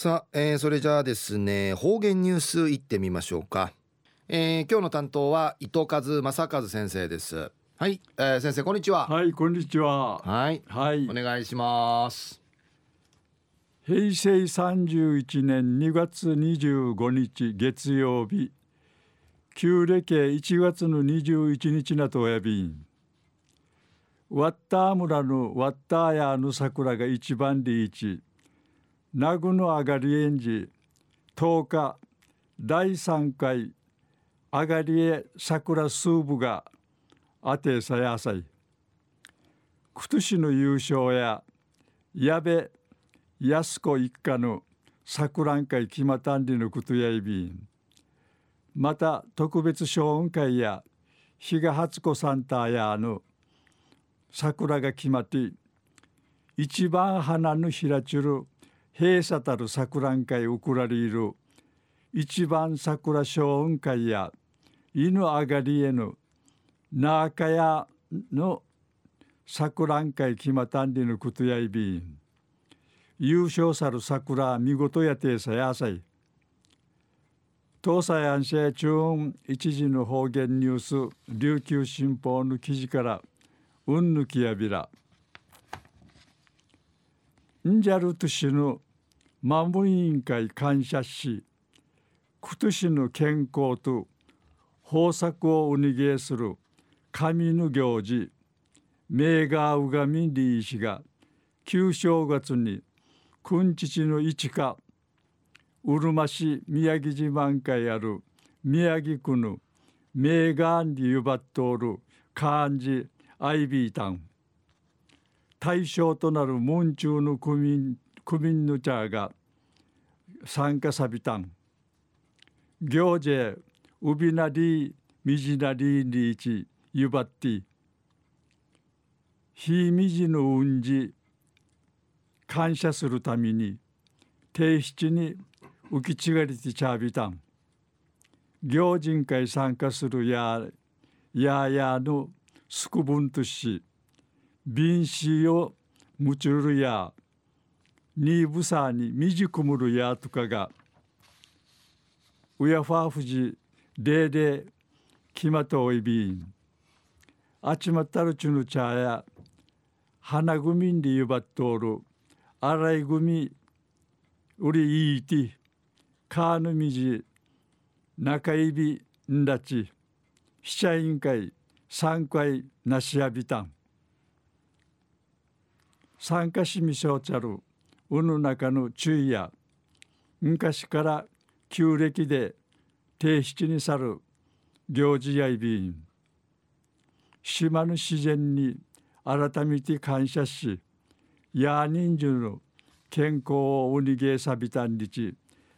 さあ、えー、それじゃあですね方言ニュースいってみましょうか、えー、今日の担当は伊藤和正和先生です。はい、えー、先生こんにちは。はいこんにちは。はいはい。お願いします。平成31年2月25日月曜日。旧暦1月の21日なとやびん。ワッター村のワッターヤの桜が一番で一名護の上がり園児10日第3回上がりえ桜スーブがあてさやさい今年の優勝や矢部安子一家の桜ん会決まったんりのことやいびん。また特別小雲会や比嘉初子サンタやあの桜が決まって一番花のひらちゅる閉鎖たる桜ん会うくらりいる一番桜小雲会や犬あがりへの中屋の桜ん会決またんりのことやいびん。優勝さる桜見事やてさやさい。東西安政中央一時の方言ニュース琉球新報の記事からうんぬきやびら。んじゃるとしのマム委員会感謝し今年の健康と豊作をおにげする神の行事名画うがみりいしが旧正月に君父の市かうるま市宮城自慢会ある宮城区の名画にゆばっとおる漢字アイビータン対象となる門中の区民区民の茶が参加さびたん。行事ウビナリミジナリーリーチユバッティ非ミジの運じ感謝するために定七に浮き違りてちゃびたん。行人会参加するやややのすくぶんとし便子をむちゅるやにぶさにみじくむるやとかがうやファーフジでできまとおいびんあちまったるちゅぬちゃや花組んでゆばっとおるあらい組うりいいてかぬみじ中指んだち被写委員会三回なしやびたん。参加しみしょうちゃる。うぬ中の注意や昔から旧暦で定七に去る。行事やいびん。島の自然に改めて感謝しや人数の健康をうにげさびたんりち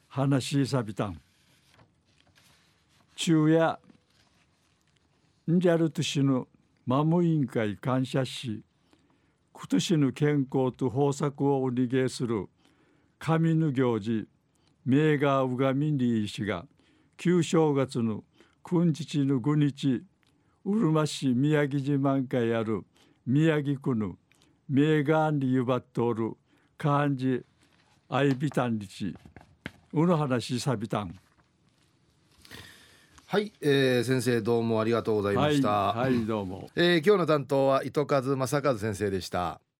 話しさびたん。昼夜んじゃるとしのマム委員会感謝し今年の健康と豊作をおにげする神の行事名画うがみんりいしが旧正月の君父の五日うるま市宮城自慢会ある宮城区の名画にゆばっとおる漢字アイビタンリチうの話さびたん。はい、えー、先生どうもありがとうございました。はい、はい、どうも。えー、今日の担当は糸数正和先生でした。